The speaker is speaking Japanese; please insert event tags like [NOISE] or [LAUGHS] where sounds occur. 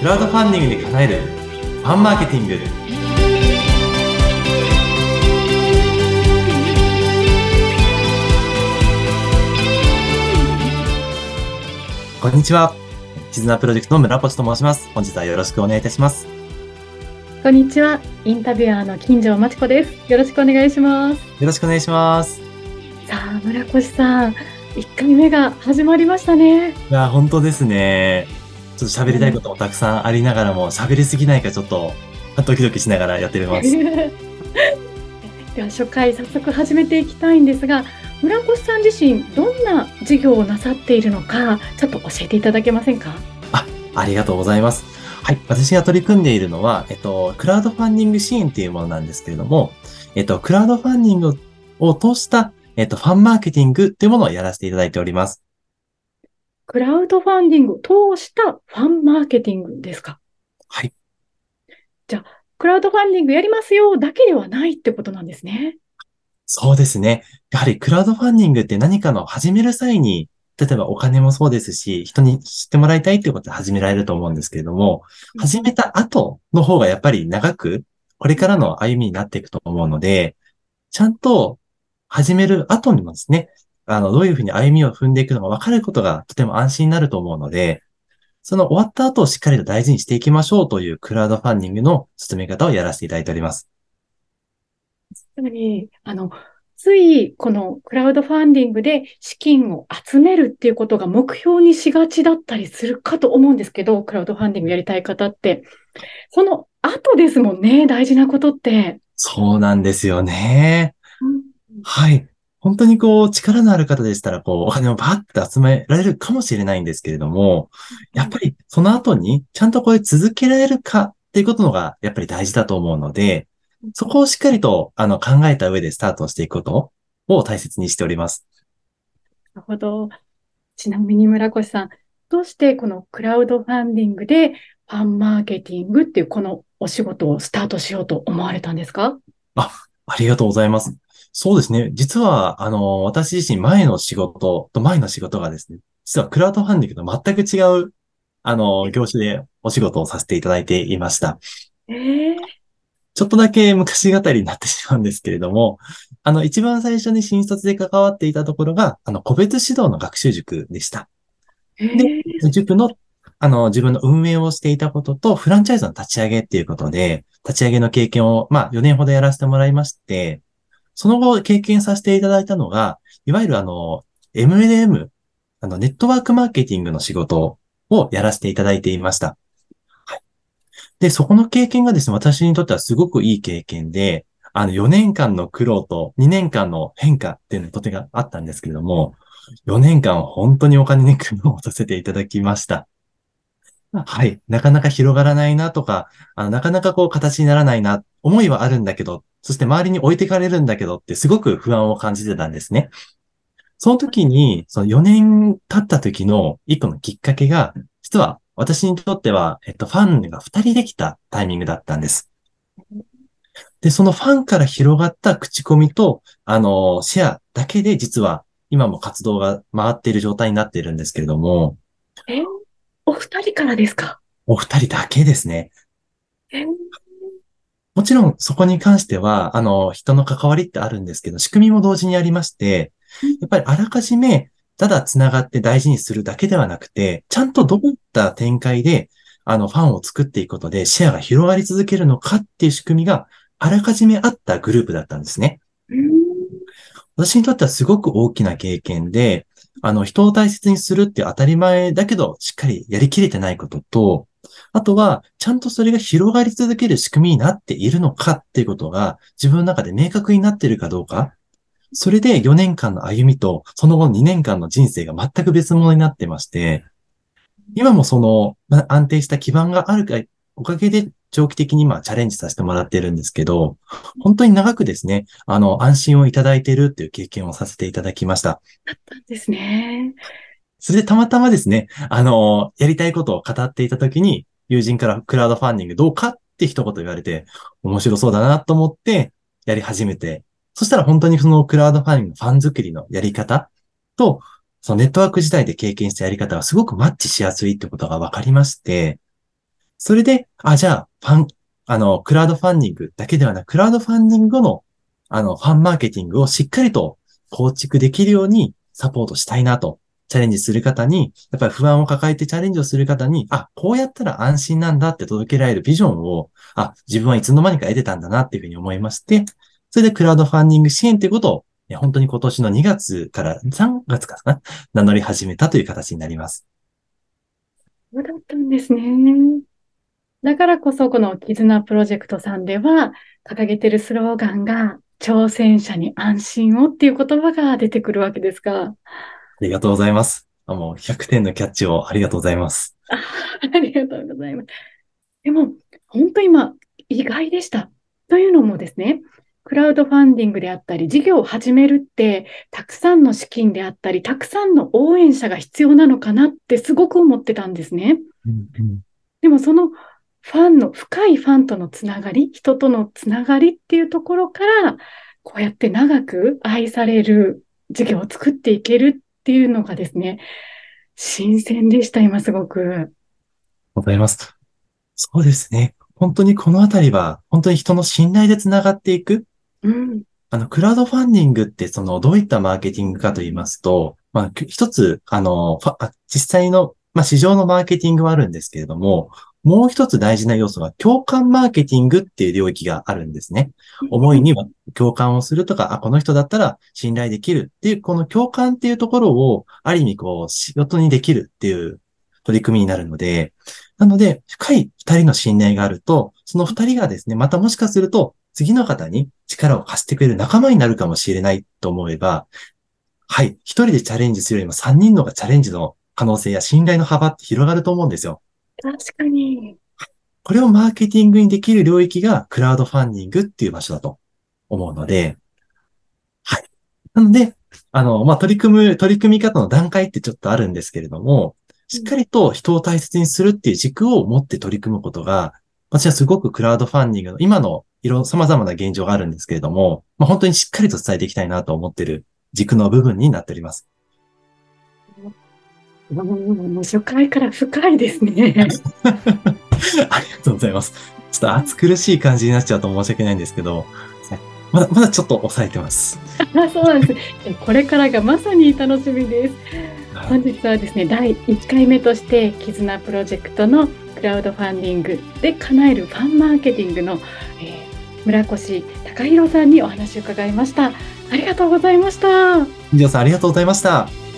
クラウドファンディングで叶えるファンマーケティング。こんにちは。絆プロジェクトの村越と申します。本日はよろしくお願いいたします。こんにちは。インタビュアーの金城真知子です。よろしくお願いします。よろしくお願いします。さあ村越さん。1回目が始まりましたね。いや本当ですねちょっと喋りたいこともたくさんありながらも喋りすぎないかちょっとドキドキしながらやってみます [LAUGHS] では初回早速始めていきたいんですが村越さん自身どんな事業をなさっているのかちょっと教えていただけませんか？あ、ありがとうございます。はい。私が取り組んでいるのは、えっと、クラウドファンディング支援っていうものなんですけれども、えっと、クラウドファンディングを通した、えっと、ファンマーケティングっていうものをやらせていただいております。クラウドファンディングを通したファンマーケティングですか？はい。じゃあ、クラウドファンディングやりますよだけではないってことなんですね。そうですね。やはりクラウドファンディングって何かの始める際に、例えばお金もそうですし、人に知ってもらいたいっていうことで始められると思うんですけれども、始めた後の方がやっぱり長く、これからの歩みになっていくと思うので、ちゃんと始める後にもですね、あの、どういうふうに歩みを踏んでいくのが分かることがとても安心になると思うので、その終わった後をしっかりと大事にしていきましょうというクラウドファンディングの進め方をやらせていただいております。つまり、あの、ついこのクラウドファンディングで資金を集めるっていうことが目標にしがちだったりするかと思うんですけど、クラウドファンディングやりたい方って。その後ですもんね、大事なことって。そうなんですよね。うん、はい。本当にこう、力のある方でしたら、こう、お金をバーって集められるかもしれないんですけれども、やっぱりその後にちゃんとこれ続けられるかっていうことのが、やっぱり大事だと思うので、そこをしっかりと、あの、考えた上でスタートしていくことを大切にしております。なるほど。ちなみに村越さん、どうしてこのクラウドファンディングでファンマーケティングっていうこのお仕事をスタートしようと思われたんですか？あ、ありがとうございます。そうですね。実は、あの、私自身前の仕事と前の仕事がですね、実はクラウドファンディングと全く違う、あの、業種でお仕事をさせていただいていました。えー、ちょっとだけ昔語りになってしまうんですけれども、あの、一番最初に新卒で関わっていたところが、あの、個別指導の学習塾でした。で、塾の、あの、自分の運営をしていたことと、フランチャイズの立ち上げっていうことで、立ち上げの経験を、まあ、4年ほどやらせてもらいまして、その後経験させていただいたのが、いわゆるあの、MLM、あの、ネットワークマーケティングの仕事をやらせていただいていました。で、そこの経験がですね、私にとってはすごくいい経験で、あの、4年間の苦労と2年間の変化っていうのがとてがあったんですけれども、4年間本当にお金に苦労させていただきました。はい。なかなか広がらないなとか、あのなかなかこう形にならないな、思いはあるんだけど、そして周りに置いてかれるんだけどってすごく不安を感じてたんですね。その時に、その4年経った時の一個のきっかけが、実は私にとっては、えっと、ファンが2人できたタイミングだったんです。で、そのファンから広がった口コミと、あの、シェアだけで実は今も活動が回っている状態になっているんですけれども。え？お二人からですか？お二人だけですね。もちろんそこに関しては、あの、人の関わりってあるんですけど、仕組みも同時にありまして、やっぱりあらかじめただ繋がって大事にするだけではなくて、ちゃんとどういった展開で、あの、ファンを作っていくことでシェアが広がり続けるのかっていう仕組みがあらかじめあったグループだったんですね。私にとってはすごく大きな経験で、あの、人を大切にするって当たり前だけど、しっかりやりきれてないことと、あとは、ちゃんとそれが広がり続ける仕組みになっているのかっていうことが、自分の中で明確になっているかどうか、それで4年間の歩みと、その後2年間の人生が全く別物になってまして、今もその安定した基盤があるか、おかげで長期的に今チャレンジさせてもらってるんですけど、本当に長くですね、あの、安心をいただいているっていう経験をさせていただきました。だったんですね。それでたまたまですね、あの、やりたいことを語っていたときに、友人からクラウドファンディングどうかって一言言われて、面白そうだなと思ってやり始めて、そしたら本当にそのクラウドファンディングのファン作りのやり方と、そのネットワーク時代で経験したやり方がすごくマッチしやすいってことが分かりまして、それで、あ、じゃあ、ファン、あの、クラウドファンディングだけではなく、クラウドファンディング後の、あの、ファンマーケティングをしっかりと構築できるようにサポートしたいなと、チャレンジする方に、やっぱり不安を抱えてチャレンジをする方に、あ、こうやったら安心なんだって届けられるビジョンを、あ、自分はいつの間にか得てたんだなっていうふうに思いまして、それでクラウドファンディング支援ということを、本当に今年の2月から3月かな、名乗り始めたという形になります。そうだったんですね。だからこそ、この絆プロジェクトさんでは、掲げてるスローガンが、挑戦者に安心をっていう言葉が出てくるわけですが。ありがとうございます。あもう100点のキャッチをありがとうございます。あ [LAUGHS] ありがとうございます。でも、本当今、意外でした。というのもですね、クラウドファンディングであったり、事業を始めるって、たくさんの資金であったり、たくさんの応援者が必要なのかなってすごく思ってたんですね。うんうん、でもそのファンの、深いファンとのつながり、人とのつながりっていうところから、こうやって長く愛される事業を作っていけるっていうのがですね、新鮮でした、今すごく。ございます。そうですね。本当にこのあたりは、本当に人の信頼でつながっていく。うん。あの、クラウドファンディングって、その、どういったマーケティングかと言いますと、まあ、一つ、あの、実際の、まあ、市場のマーケティングはあるんですけれども、もう一つ大事な要素は共感マーケティングっていう領域があるんですね。思いには共感をするとか、あ、この人だったら信頼できるっていう、この共感っていうところを、ある意味こう、仕事にできるっていう取り組みになるので、なので、深い二人の信頼があると、その二人がですね、またもしかすると、次の方に力を貸してくれる仲間になるかもしれないと思えば、はい、一人でチャレンジするよりも三人のがチャレンジの可能性や信頼の幅って広がると思うんですよ。確かに。これをマーケティングにできる領域がクラウドファンディングっていう場所だと思うので、はい。なので、あの、まあ、取り組む、取り組み方の段階ってちょっとあるんですけれども、しっかりと人を大切にするっていう軸を持って取り組むことが、私はすごくクラウドファンディングの今のいろ、様々な現状があるんですけれども、まあ、本当にしっかりと伝えていきたいなと思っている軸の部分になっております。もう初回から深いですね。[LAUGHS] ありがとうございます。ちょっと暑苦しい感じになっちゃうと申し訳ないんですけど、まだ、まだちょっと抑えてます。あそうなんです。これからがまさに楽しみです。本日はですね、第1回目として、絆プロジェクトのクラウドファンディングで叶えるファンマーケティングの、えー、村越隆弘さんにお話を伺いました。ありがとうございました。以上さん、ありがとうございました。